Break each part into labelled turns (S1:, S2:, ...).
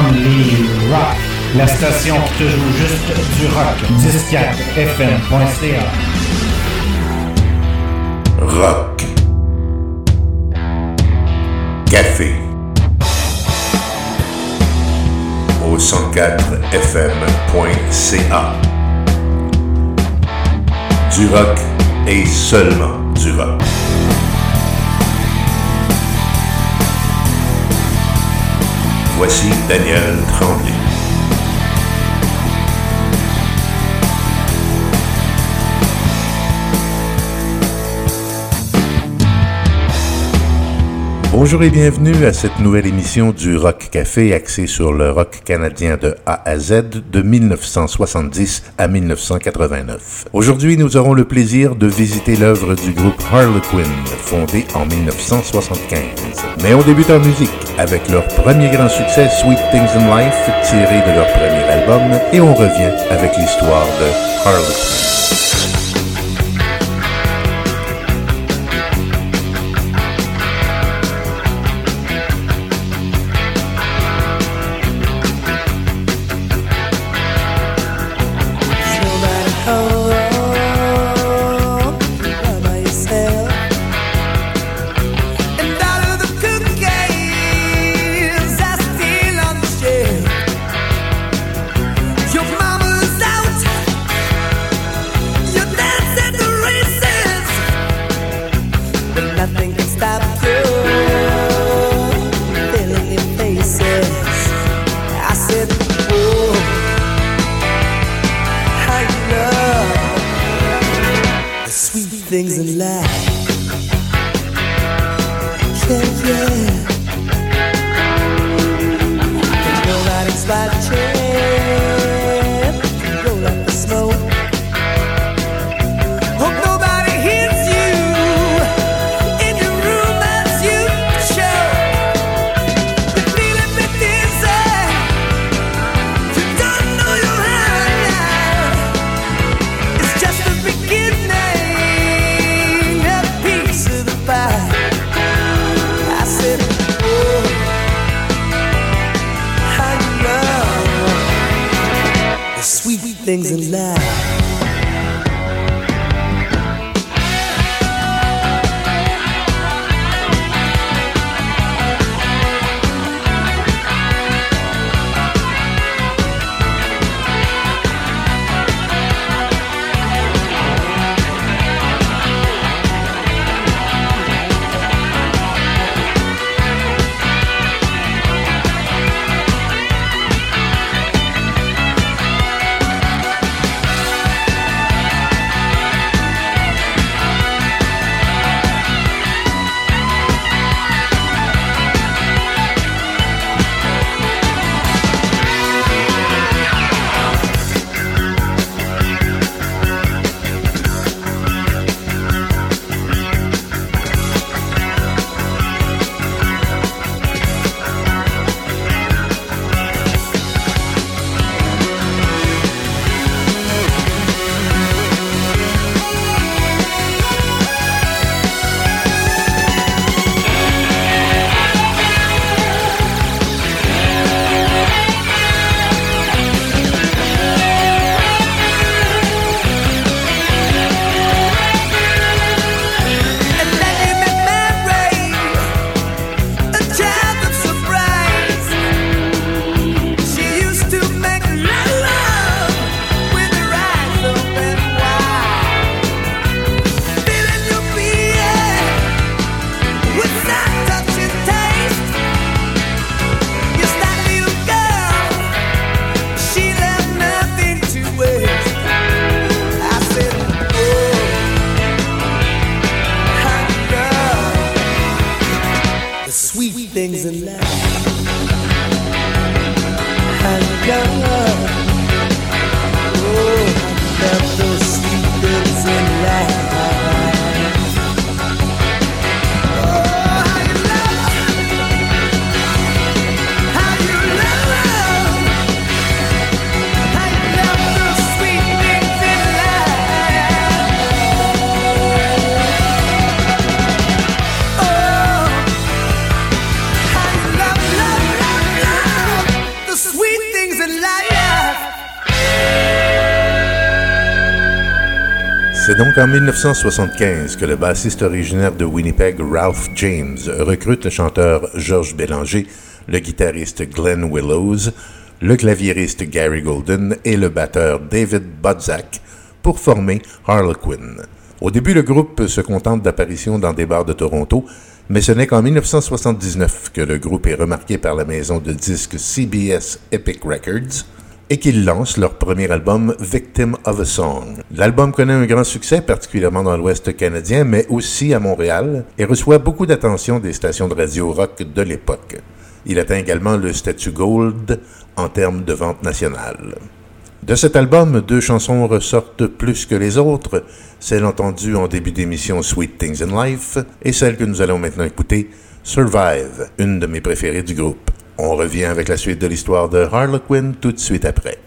S1: Rock. La station qui te joue juste du rock. 104fm.ca.
S2: Rock. Café. Au 104fm.ca. Du rock et seulement du rock. Voici Daniel Tremblay. Bonjour et bienvenue à cette nouvelle émission du Rock Café axée sur le rock canadien de A à Z de 1970 à 1989. Aujourd'hui, nous aurons le plaisir de visiter l'œuvre du groupe Harlequin, fondé en 1975. Mais on débute en musique avec leur premier grand succès Sweet Things in Life tiré de leur premier album et on revient avec l'histoire de Harlequin. Donc en 1975 que le bassiste originaire de Winnipeg, Ralph James, recrute le chanteur Georges Bélanger, le guitariste Glenn Willows, le claviériste Gary Golden et le batteur David Budzak pour former Harlequin. Au début, le groupe se contente d'apparitions dans des bars de Toronto, mais ce n'est qu'en 1979 que le groupe est remarqué par la maison de disques CBS Epic Records et qu'ils lancent leur premier album Victim of a Song. L'album connaît un grand succès, particulièrement dans l'Ouest canadien, mais aussi à Montréal, et reçoit beaucoup d'attention des stations de radio rock de l'époque. Il atteint également le statut gold en termes de vente nationale. De cet album, deux chansons ressortent plus que les autres, celle entendue en début d'émission Sweet Things in Life et celle que nous allons maintenant écouter, Survive, une de mes préférées du groupe. On revient avec la suite de l'histoire de Harlequin tout de suite après.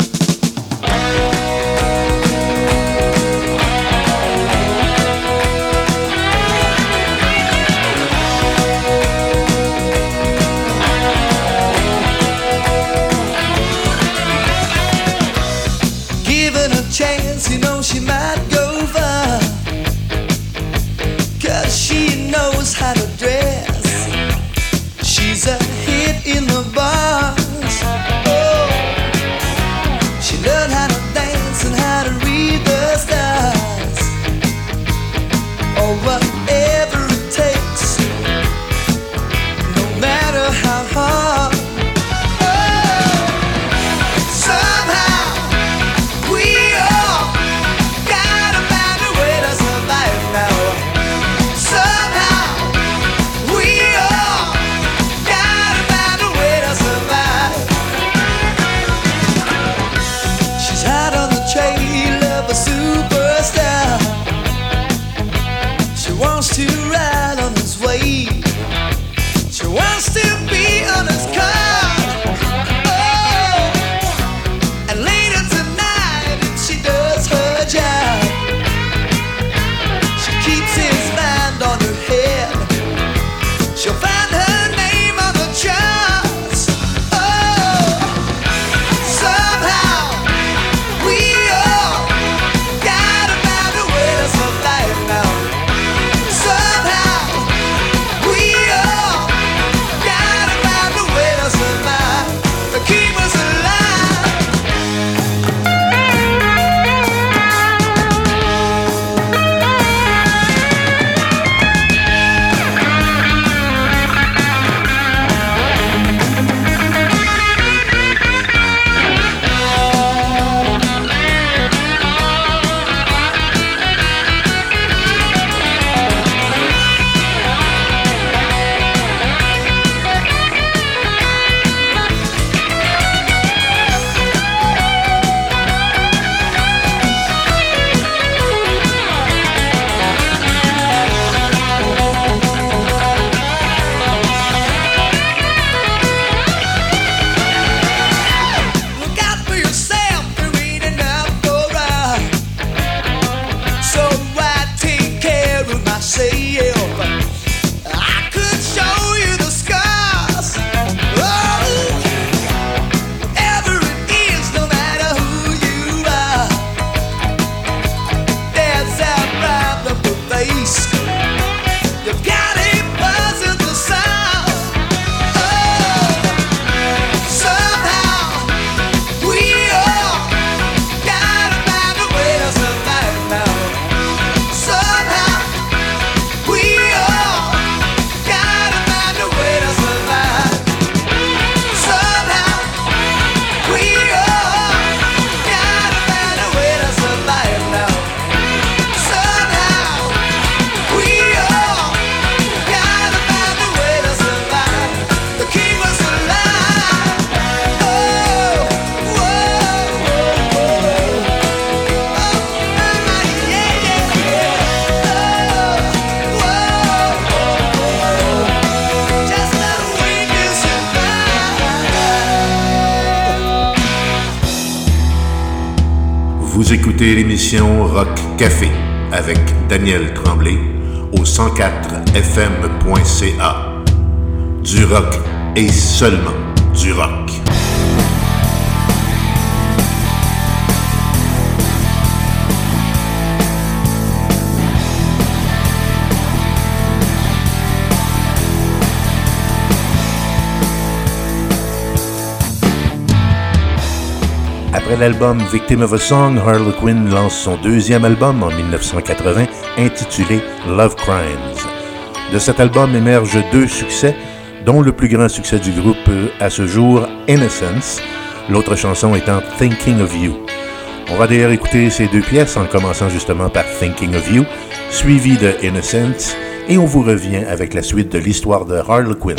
S2: L'émission Rock Café avec Daniel Tremblay au 104fm.ca. Du rock et seulement du rock. Après l'album Victim of a Song, Harlequin lance son deuxième album en 1980 intitulé Love Crimes. De cet album émergent deux succès, dont le plus grand succès du groupe à ce jour, Innocence, l'autre chanson étant Thinking of You. On va d'ailleurs écouter ces deux pièces en commençant justement par Thinking of You, suivi de Innocence, et on vous revient avec la suite de l'histoire de Harlequin.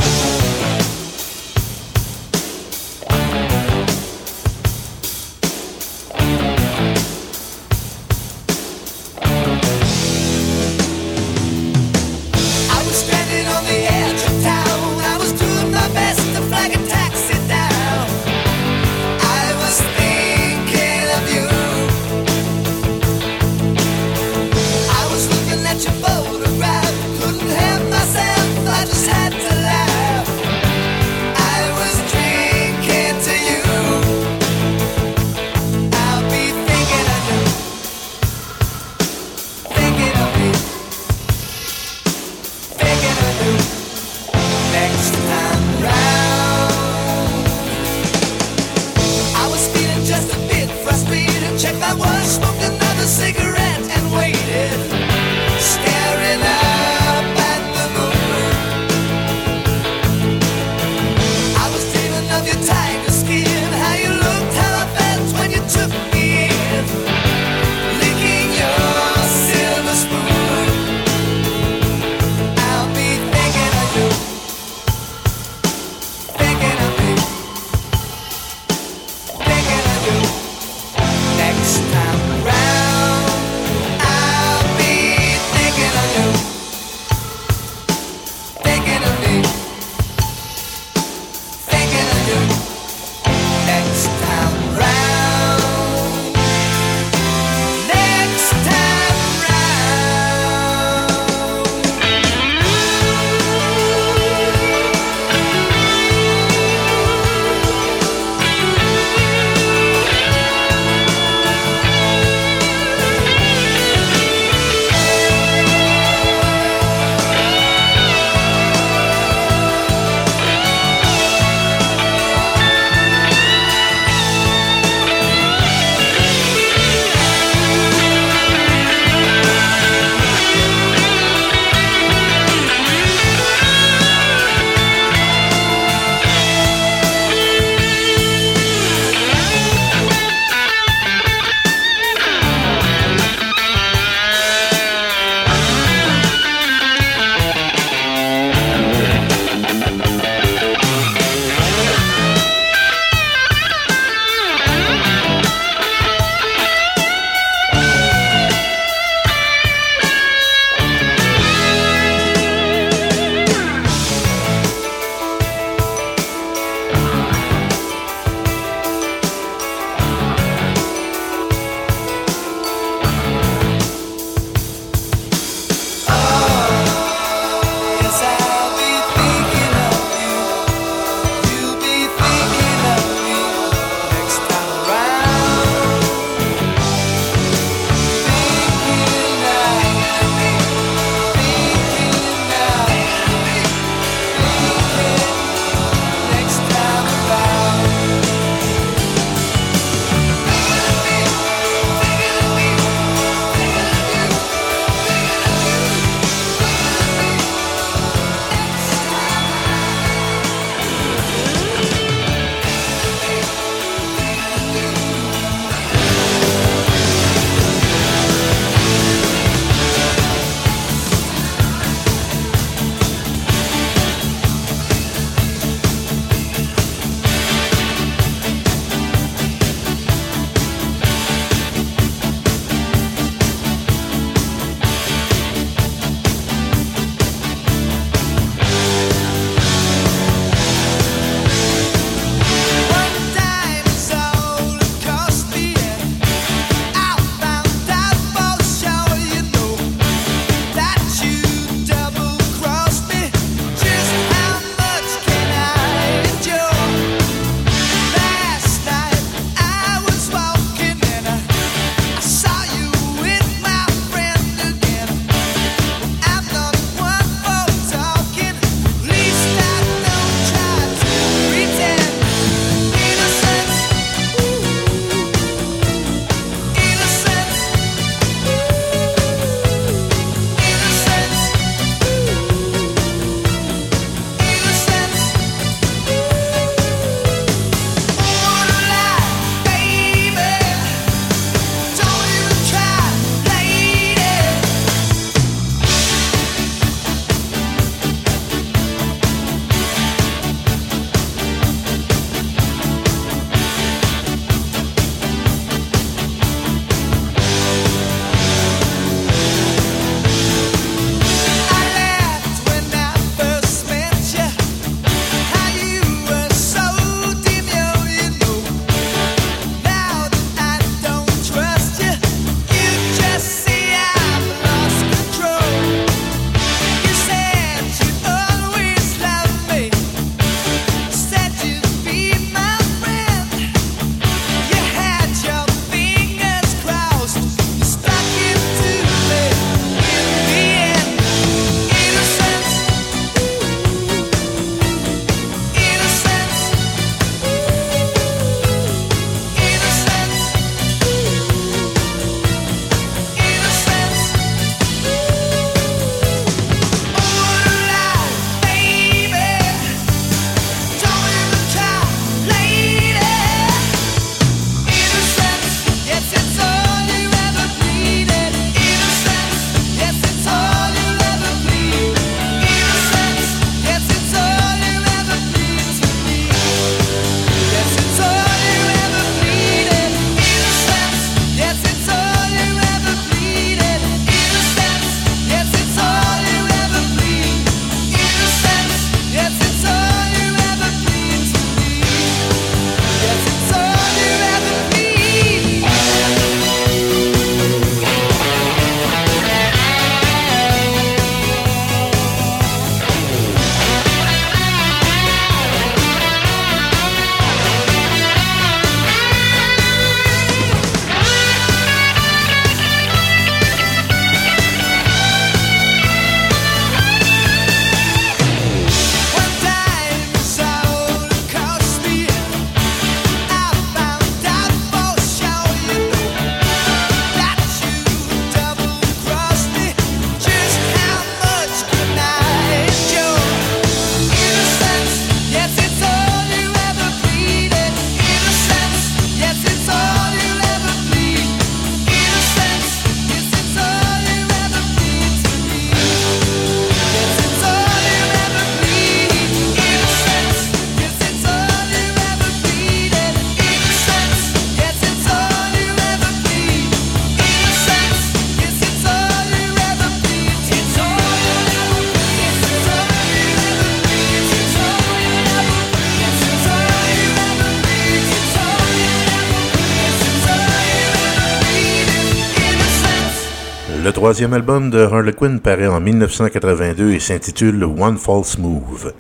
S2: Le troisième album de Harlequin paraît en 1982 et s'intitule One False Move.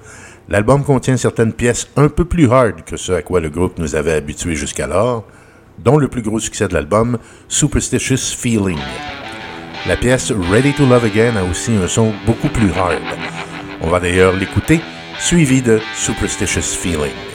S2: L'album contient certaines pièces un peu plus hard que ce à quoi le groupe nous avait habitués jusqu'alors, dont le plus gros succès de l'album, Superstitious Feeling. La pièce Ready to Love Again a aussi un son beaucoup plus hard. On va d'ailleurs l'écouter, suivi de Superstitious Feeling.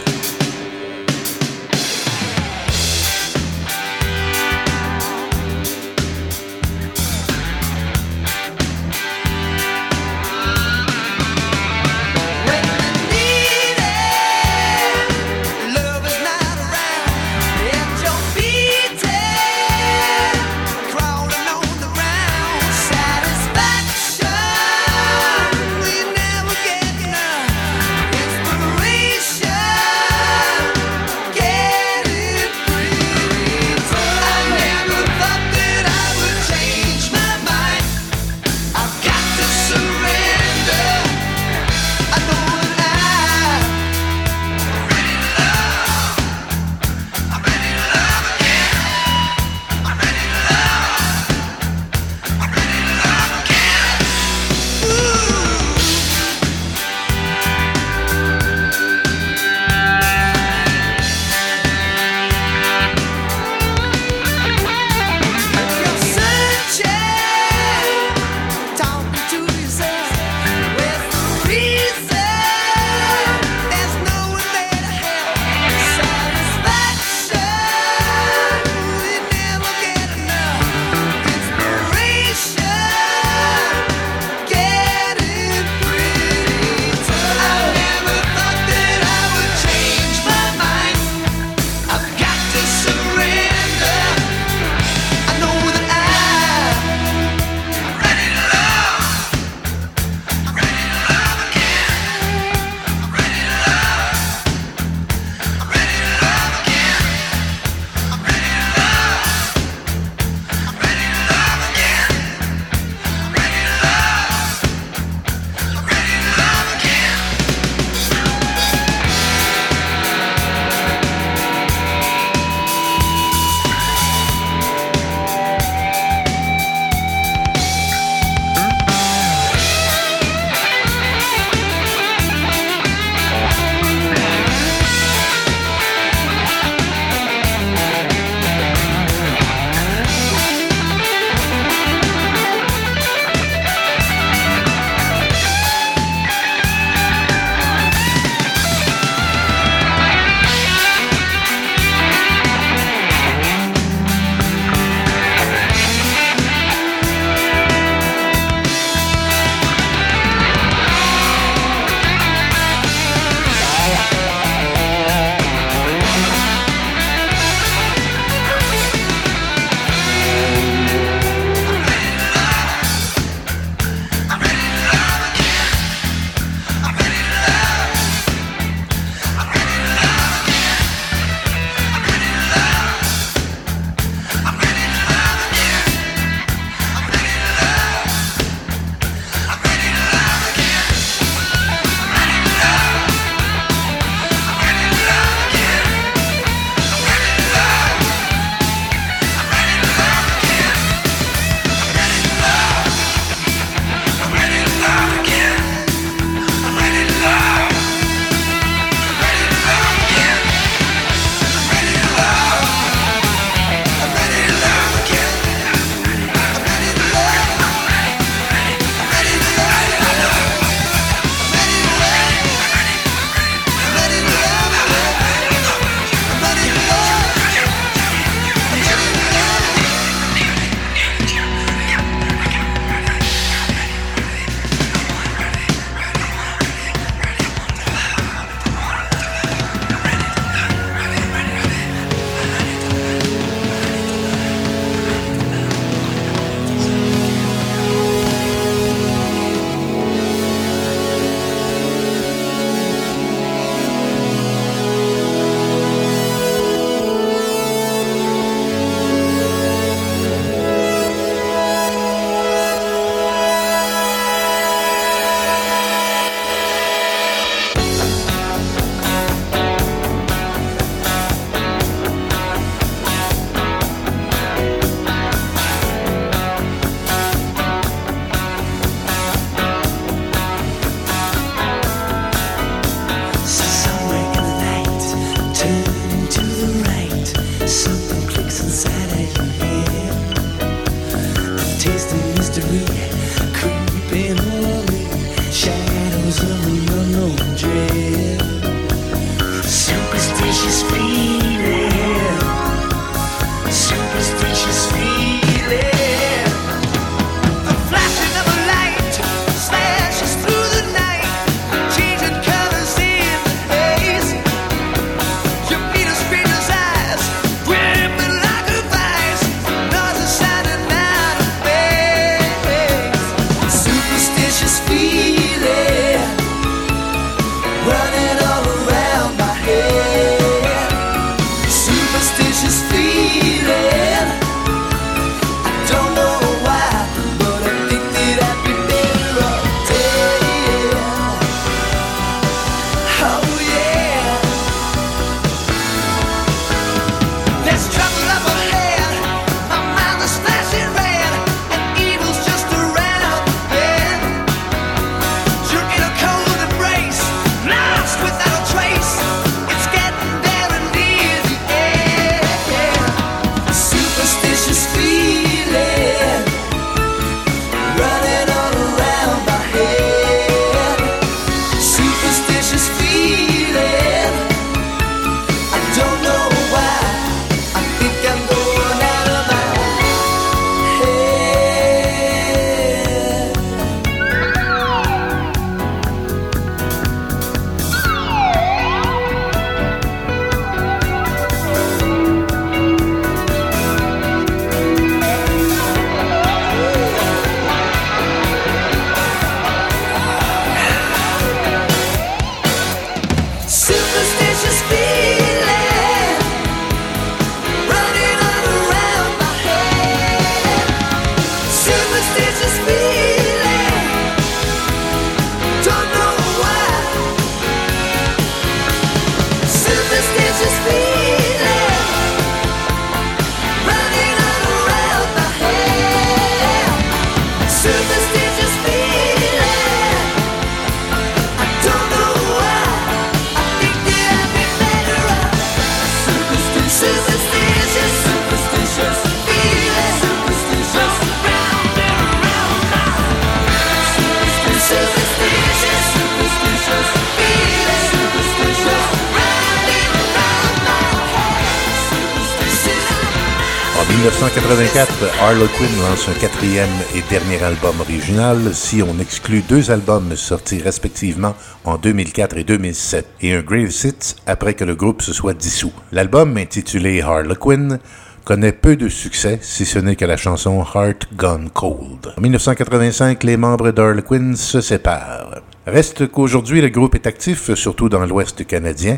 S3: 1984, Harlequin lance un quatrième et dernier album original, si on exclut deux albums sortis respectivement en 2004 et 2007, et un Grave Hits après que le groupe se soit dissous. L'album, intitulé Harlequin, connaît peu de succès, si ce n'est que la chanson Heart Gone Cold. En 1985, les membres d'Harlequin se séparent. Reste qu'aujourd'hui, le groupe est actif, surtout dans l'Ouest canadien,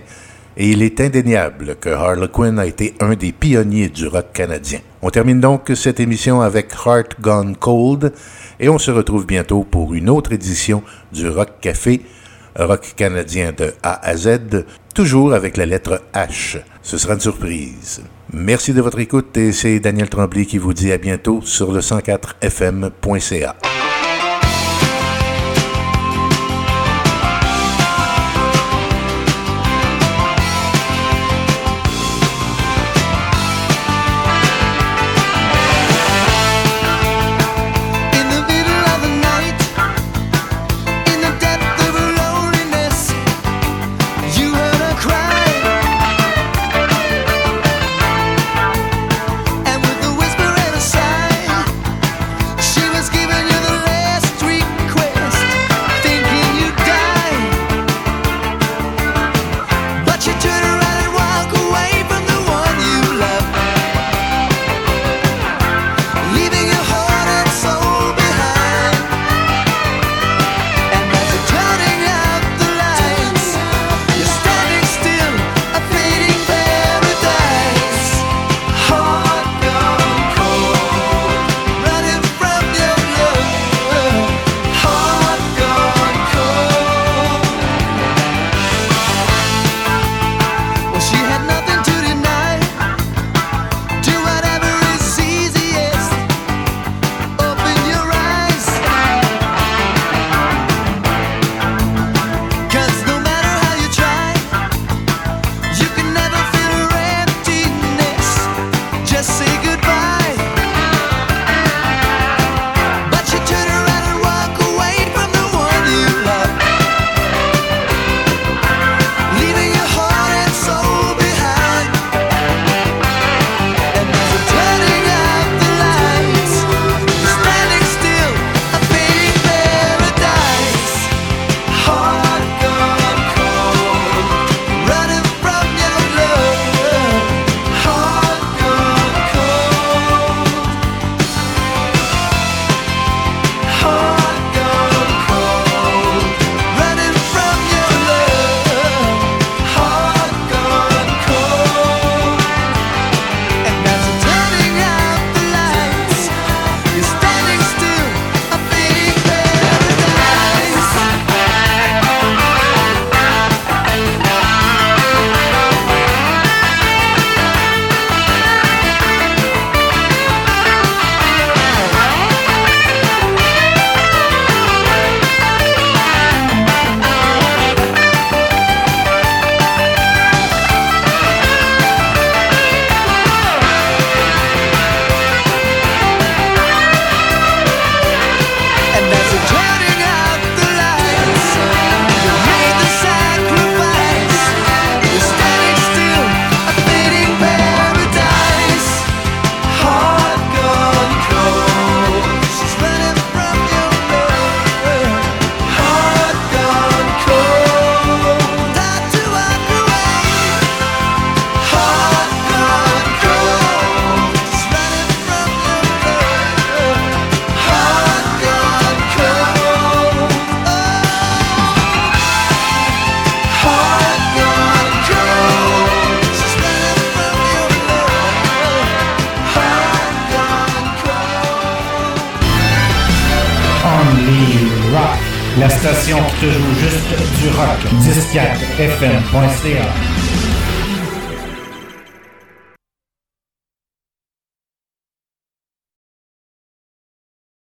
S3: et il est indéniable que Harlequin a été un des pionniers du rock canadien. On termine donc cette émission avec Heart Gone Cold et on se retrouve bientôt pour une autre édition du Rock Café, rock canadien de A à Z, toujours avec la lettre H. Ce sera une surprise. Merci de votre écoute et c'est Daniel Tremblay qui vous dit à bientôt sur le
S1: 104fm.ca.